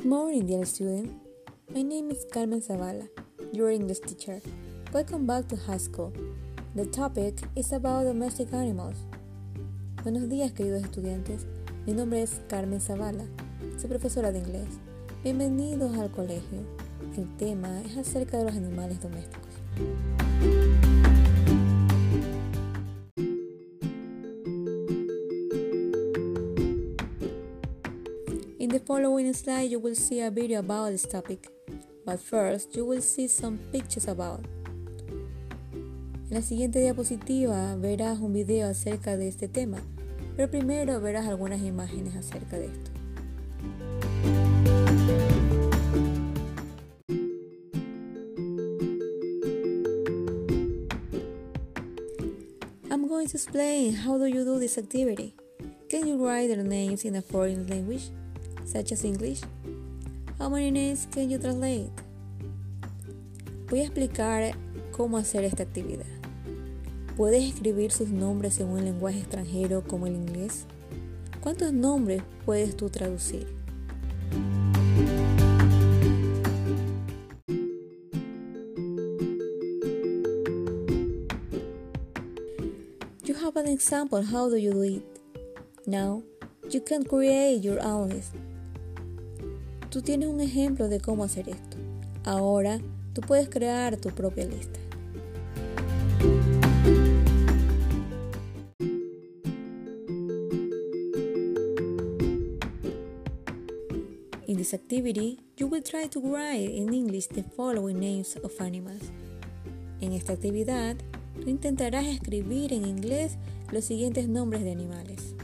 Good morning, dear student. My name is Carmen Zavala, your English teacher. Welcome back to high school. The topic is about domestic animals. Buenos días, queridos estudiantes. Mi nombre es Carmen Zavala. Soy profesora de inglés. Bienvenidos al colegio. El tema es acerca de los animales domésticos. In the following slide, you will see a video about this topic, but first you will see some pictures about. En la siguiente diapositiva verás un video acerca de este tema, pero primero verás algunas imágenes acerca de esto. I'm going to explain how do you do this activity. Can you write their names in a foreign language? Such as English? How many names can you translate? Voy a explicar cómo hacer esta actividad. ¿Puedes escribir sus nombres en un lenguaje extranjero como el inglés? ¿Cuántos nombres puedes tú traducir? You have an example how do you do it? Now, you can create your own list. Tú tienes un ejemplo de cómo hacer esto. Ahora tú puedes crear tu propia lista. In this activity, you will try to write in English the following names of animals. En esta actividad, tú intentarás escribir en inglés los siguientes nombres de animales.